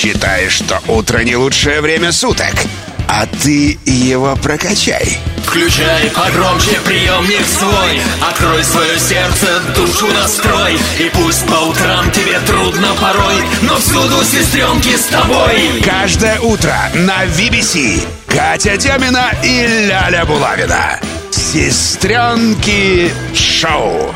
Считаешь, что утро не лучшее время суток? А ты его прокачай. Включай погромче приемник свой Открой свое сердце, душу настрой И пусть по утрам тебе трудно порой Но всюду сестренки с тобой Каждое утро на VBC Катя Демина и Ляля Булавина. Сестренки шоу.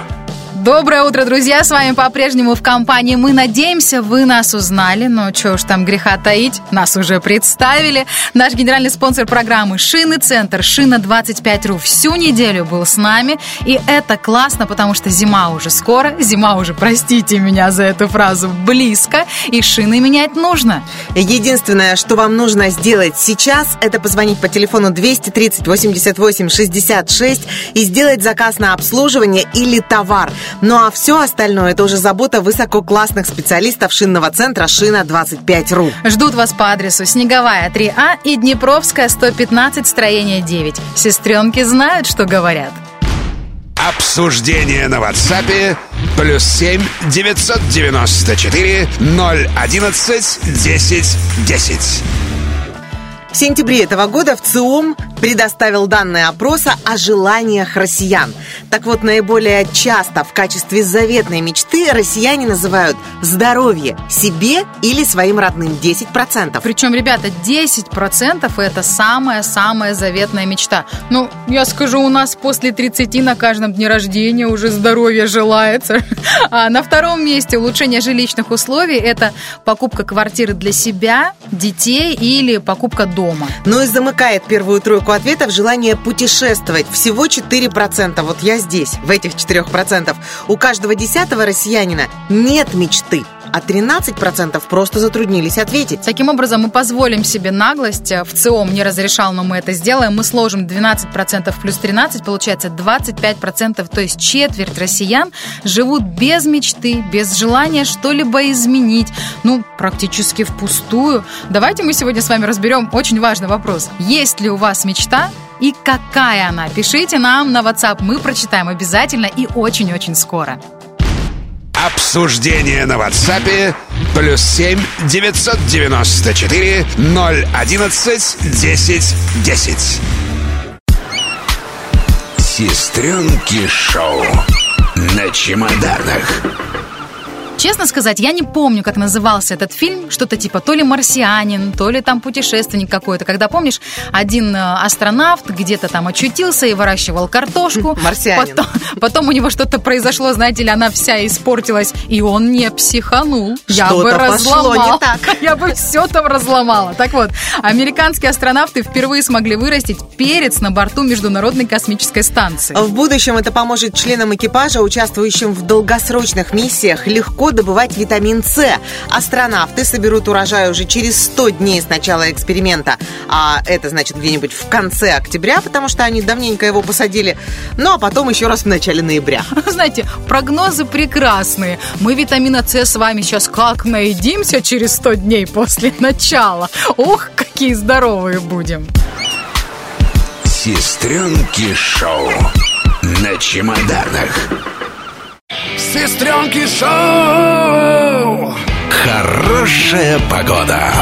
Доброе утро, друзья! С вами по-прежнему в компании. Мы надеемся, вы нас узнали, но что уж там греха таить, нас уже представили. Наш генеральный спонсор программы «Шины Центр», «Шина 25.ру» всю неделю был с нами. И это классно, потому что зима уже скоро, зима уже, простите меня за эту фразу, близко, и шины менять нужно. Единственное, что вам нужно сделать сейчас, это позвонить по телефону 230 88 66 и сделать заказ на обслуживание или товар. Ну а все остальное это уже забота высококлассных специалистов шинного центра «Шина 25.ру». Ждут вас по адресу Снеговая 3А и Днепровская 115, строение 9. Сестренки знают, что говорят. Обсуждение на WhatsApp плюс 7 994 011 10 10. В сентябре этого года в ЦИОМ предоставил данные опроса о желаниях россиян. Так вот, наиболее часто в качестве заветной мечты россияне называют здоровье себе или своим родным 10%. Причем, ребята, 10% это самая-самая заветная мечта. Ну, я скажу, у нас после 30 на каждом дне рождения уже здоровье желается. А на втором месте улучшение жилищных условий это покупка квартиры для себя, детей или покупка дома. Ну и замыкает первую тройку ответов желание путешествовать. Всего 4%. Вот я здесь, в этих 4%. У каждого десятого россиянина нет мечты а 13% просто затруднились ответить. Таким образом, мы позволим себе наглость. В ЦИОМ не разрешал, но мы это сделаем. Мы сложим 12% плюс 13, получается 25%, то есть четверть россиян живут без мечты, без желания что-либо изменить. Ну, практически впустую. Давайте мы сегодня с вами разберем очень важный вопрос. Есть ли у вас мечта и какая она? Пишите нам на WhatsApp, мы прочитаем обязательно и очень-очень скоро. Обсуждение на WhatsApp плюс 7 994 011 10 10. Сестренки шоу на чемоданах. Честно сказать, я не помню, как назывался этот фильм. Что-то типа то ли марсианин, то ли там путешественник какой-то. Когда, помнишь, один э, астронавт где-то там очутился и выращивал картошку. Марсианин. Потом, потом у него что-то произошло, знаете ли, она вся испортилась, и он не психанул. Я бы разломал. Я бы все там разломала. Так вот, американские астронавты впервые смогли вырастить перец на борту Международной космической станции. В будущем это поможет членам экипажа, участвующим в долгосрочных миссиях, легко добывать витамин С. Астронавты соберут урожай уже через 100 дней с начала эксперимента. А это значит где-нибудь в конце октября, потому что они давненько его посадили. Ну, а потом еще раз в начале ноября. Знаете, прогнозы прекрасные. Мы витамина С с вами сейчас как наедимся через 100 дней после начала. Ох, какие здоровые будем. Сестренки шоу на чемоданах. Сестренки шоу. Хорошая погода.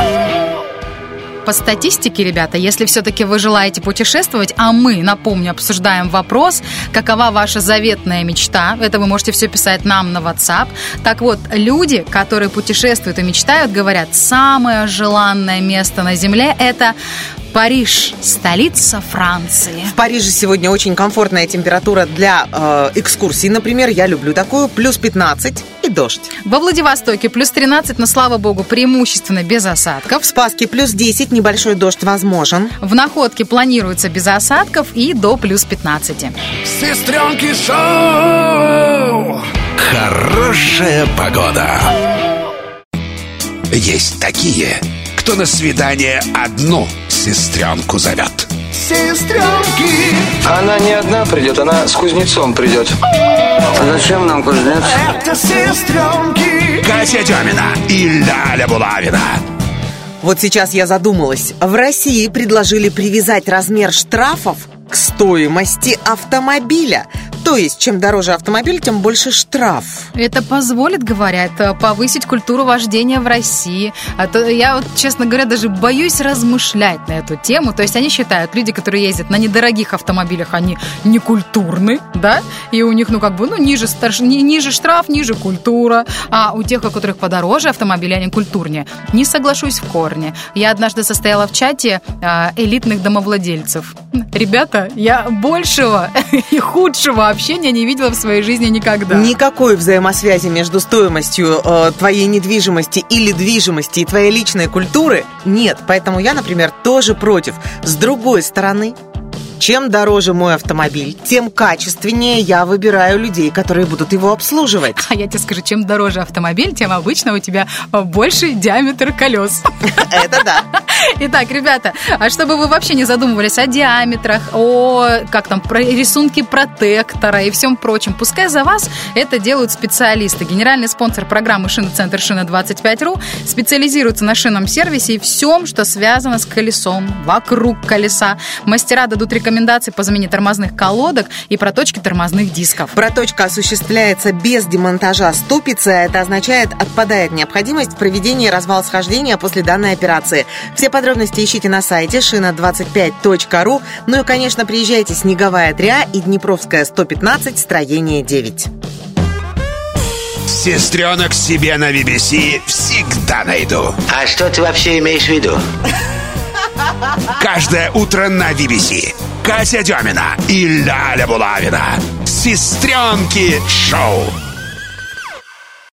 По статистике, ребята, если все-таки вы желаете путешествовать, а мы, напомню, обсуждаем вопрос, какова ваша заветная мечта, это вы можете все писать нам на WhatsApp. Так вот, люди, которые путешествуют и мечтают, говорят, самое желанное место на Земле – это Париж, столица Франции. В Париже сегодня очень комфортная температура для э, экскурсий, например. Я люблю такую. Плюс 15 и дождь. Во Владивостоке плюс 13, но, слава богу, преимущественно без осадков. В Спаске плюс 10, небольшой дождь возможен. В Находке планируется без осадков и до плюс 15. Сестренки шоу. Хорошая погода. Есть такие, кто на свидание одну сестренку зовет. Сестренки. Она не одна придет, она с кузнецом придет. Зачем нам кузнец? Это сестренки. Катя Демина и Ляля Булавина. Вот сейчас я задумалась. В России предложили привязать размер штрафов к стоимости автомобиля. То есть, чем дороже автомобиль, тем больше штраф. Это позволит, говорят, повысить культуру вождения в России. А то я вот, честно говоря, даже боюсь размышлять на эту тему. То есть они считают, люди, которые ездят на недорогих автомобилях, они не культурны, да? И у них, ну, как бы, ну, ниже, старш... ниже штраф, ниже культура. А у тех, у которых подороже автомобили, они культурнее. Не соглашусь в корне. Я однажды состояла в чате а, элитных домовладельцев. Ребята, я большего и худшего общения не видела в своей жизни никогда. Никакой взаимосвязи между стоимостью э, твоей недвижимости или движимости и твоей личной культуры нет. Поэтому я, например, тоже против. С другой стороны, чем дороже мой автомобиль, тем качественнее я выбираю людей, которые будут его обслуживать. А я тебе скажу, чем дороже автомобиль, тем обычно у тебя больше диаметр колес. Это да. Итак, ребята, а чтобы вы вообще не задумывались о диаметрах, о как там про рисунке протектора и всем прочем, пускай за вас это делают специалисты. Генеральный спонсор программы «Шиноцентр Шина 25.ру» специализируется на шинном сервисе и всем, что связано с колесом, вокруг колеса. Мастера дадут рекомендации рекомендации по замене тормозных колодок и проточки тормозных дисков. Проточка осуществляется без демонтажа ступицы, а это означает, отпадает необходимость в проведении развал-схождения после данной операции. Все подробности ищите на сайте шина25.ру. Ну и, конечно, приезжайте Снеговая 3 и Днепровская 115, строение 9. Сестренок себе на BBC всегда найду. А что ты вообще имеешь в виду? Каждое утро на BBC. Катя Демина и Ляля Булавина. Сестренки шоу.